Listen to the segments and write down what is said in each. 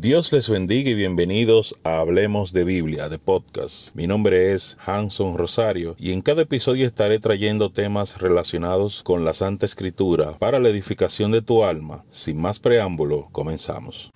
Dios les bendiga y bienvenidos a Hablemos de Biblia, de podcast. Mi nombre es Hanson Rosario y en cada episodio estaré trayendo temas relacionados con la Santa Escritura para la edificación de tu alma. Sin más preámbulo, comenzamos.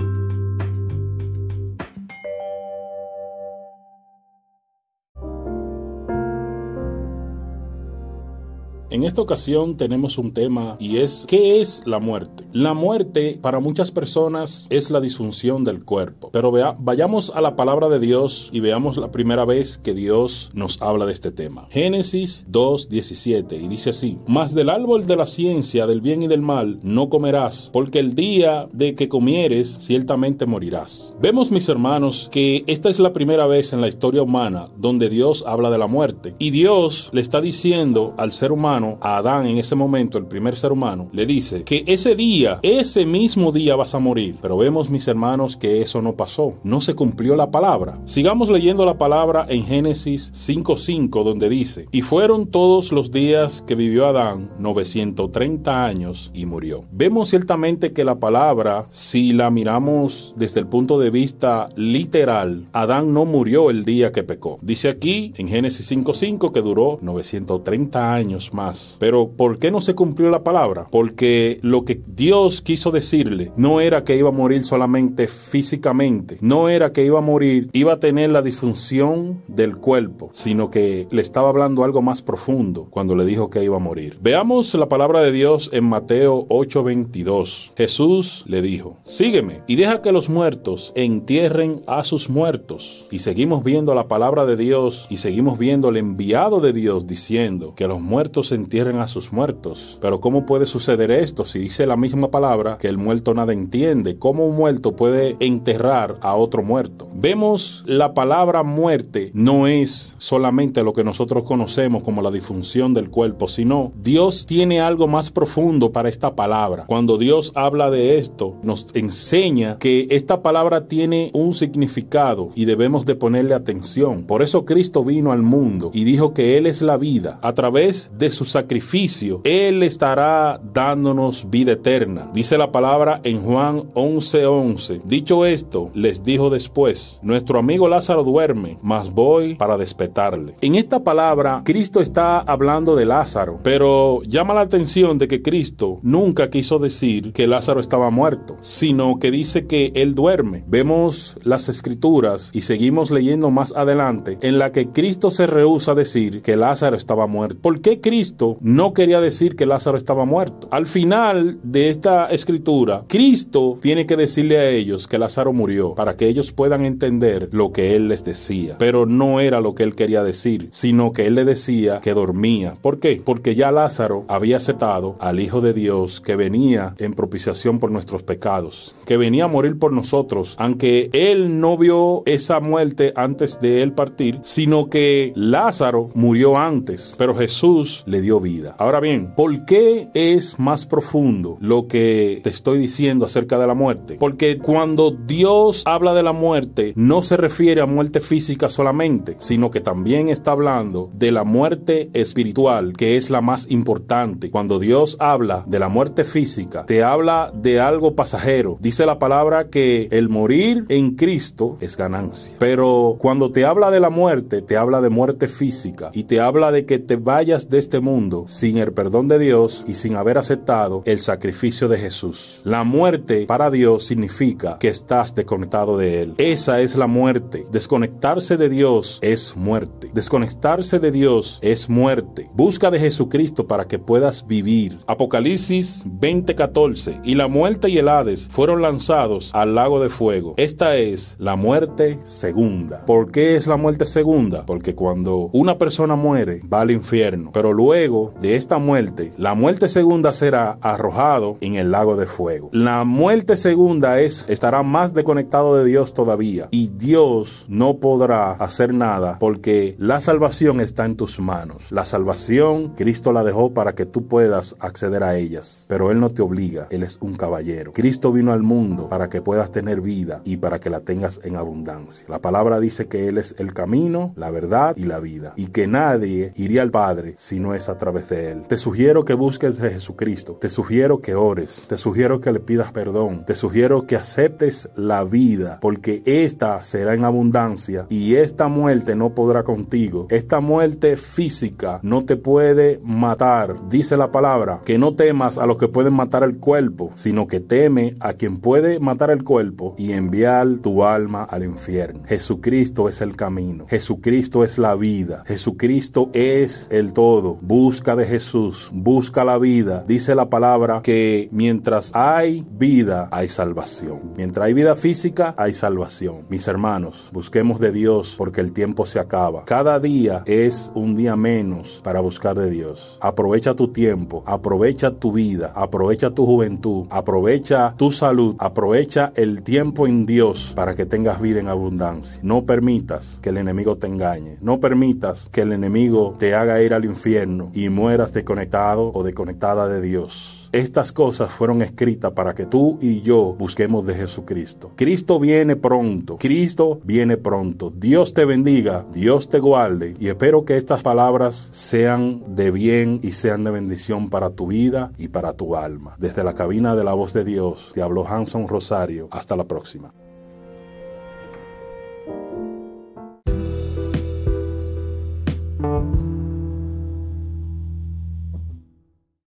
En esta ocasión tenemos un tema y es ¿qué es la muerte? La muerte para muchas personas es la disfunción del cuerpo. Pero vea, vayamos a la palabra de Dios y veamos la primera vez que Dios nos habla de este tema. Génesis 2.17 y dice así, Mas del árbol de la ciencia del bien y del mal no comerás, porque el día de que comieres ciertamente morirás. Vemos mis hermanos que esta es la primera vez en la historia humana donde Dios habla de la muerte y Dios le está diciendo al ser humano a Adán en ese momento, el primer ser humano, le dice que ese día, ese mismo día vas a morir. Pero vemos, mis hermanos, que eso no pasó. No se cumplió la palabra. Sigamos leyendo la palabra en Génesis 5.5, donde dice, y fueron todos los días que vivió Adán 930 años y murió. Vemos ciertamente que la palabra, si la miramos desde el punto de vista literal, Adán no murió el día que pecó. Dice aquí en Génesis 5.5 que duró 930 años más pero ¿por qué no se cumplió la palabra? Porque lo que Dios quiso decirle no era que iba a morir solamente físicamente, no era que iba a morir, iba a tener la disfunción del cuerpo, sino que le estaba hablando algo más profundo cuando le dijo que iba a morir. Veamos la palabra de Dios en Mateo 8:22. Jesús le dijo, sígueme y deja que los muertos entierren a sus muertos. Y seguimos viendo la palabra de Dios y seguimos viendo el enviado de Dios diciendo que los muertos entierren a sus muertos. Pero ¿cómo puede suceder esto si dice la misma palabra que el muerto nada entiende? ¿Cómo un muerto puede enterrar a otro muerto? Vemos la palabra muerte no es solamente lo que nosotros conocemos como la disfunción del cuerpo, sino Dios tiene algo más profundo para esta palabra. Cuando Dios habla de esto, nos enseña que esta palabra tiene un significado y debemos de ponerle atención. Por eso Cristo vino al mundo y dijo que Él es la vida. A través de su sacrificio, Él estará dándonos vida eterna. Dice la palabra en Juan 11:11. Dicho esto, les dijo después, nuestro amigo Lázaro duerme, mas voy para despertarle. En esta palabra, Cristo está hablando de Lázaro, pero llama la atención de que Cristo nunca quiso decir que Lázaro estaba muerto, sino que dice que él duerme. Vemos las escrituras y seguimos leyendo más adelante en la que Cristo se rehúsa a decir que Lázaro estaba muerto. ¿Por qué Cristo no quería decir que Lázaro estaba muerto. Al final de esta escritura, Cristo tiene que decirle a ellos que Lázaro murió para que ellos puedan entender lo que él les decía. Pero no era lo que él quería decir, sino que él le decía que dormía. ¿Por qué? Porque ya Lázaro había aceptado al Hijo de Dios que venía en propiciación por nuestros pecados, que venía a morir por nosotros, aunque él no vio esa muerte antes de él partir, sino que Lázaro murió antes, pero Jesús le dio vida. Ahora bien, ¿por qué es más profundo lo que te estoy diciendo acerca de la muerte? Porque cuando Dios habla de la muerte, no se refiere a muerte física solamente, sino que también está hablando de la muerte espiritual, que es la más importante. Cuando Dios habla de la muerte física, te habla de algo pasajero. Dice la palabra que el morir en Cristo es ganancia. Pero cuando te habla de la muerte, te habla de muerte física y te habla de que te vayas de este mundo sin el perdón de Dios y sin haber aceptado el sacrificio de Jesús. La muerte para Dios significa que estás desconectado de Él. Esa es la muerte. Desconectarse de Dios es muerte. Desconectarse de Dios es muerte. Busca de Jesucristo para que puedas vivir. Apocalipsis 20:14. Y la muerte y el Hades fueron lanzados al lago de fuego. Esta es la muerte segunda. ¿Por qué es la muerte segunda? Porque cuando una persona muere va al infierno, pero luego de esta muerte, la muerte segunda será arrojado en el lago de fuego. La muerte segunda es estará más desconectado de Dios todavía y Dios no podrá hacer nada porque la salvación está en tus manos. La salvación Cristo la dejó para que tú puedas acceder a ellas, pero él no te obliga, él es un caballero. Cristo vino al mundo para que puedas tener vida y para que la tengas en abundancia. La palabra dice que él es el camino, la verdad y la vida y que nadie iría al Padre si no es a través de Él. Te sugiero que busques de Jesucristo. Te sugiero que ores. Te sugiero que le pidas perdón. Te sugiero que aceptes la vida porque esta será en abundancia y esta muerte no podrá contigo. Esta muerte física no te puede matar. Dice la palabra que no temas a los que pueden matar el cuerpo, sino que teme a quien puede matar el cuerpo y enviar tu alma al infierno. Jesucristo es el camino. Jesucristo es la vida. Jesucristo es el todo. Busca de Jesús. Busca la vida. Dice la palabra que mientras hay vida, hay salvación. Mientras hay vida física, hay salvación. Mis hermanos, busquemos de Dios porque el tiempo se acaba. Cada día es un día menos para buscar de Dios. Aprovecha tu tiempo, aprovecha tu vida, aprovecha tu juventud, aprovecha tu salud, aprovecha el tiempo en Dios para que tengas vida en abundancia. No permitas que el enemigo te engañe. No permitas que el enemigo te haga ir al infierno y mueras desconectado o desconectada de Dios. Estas cosas fueron escritas para que tú y yo busquemos de Jesucristo. Cristo viene pronto. Cristo viene pronto. Dios te bendiga, Dios te guarde y espero que estas palabras sean de bien y sean de bendición para tu vida y para tu alma. Desde la cabina de la voz de Dios te habló Hanson Rosario. Hasta la próxima.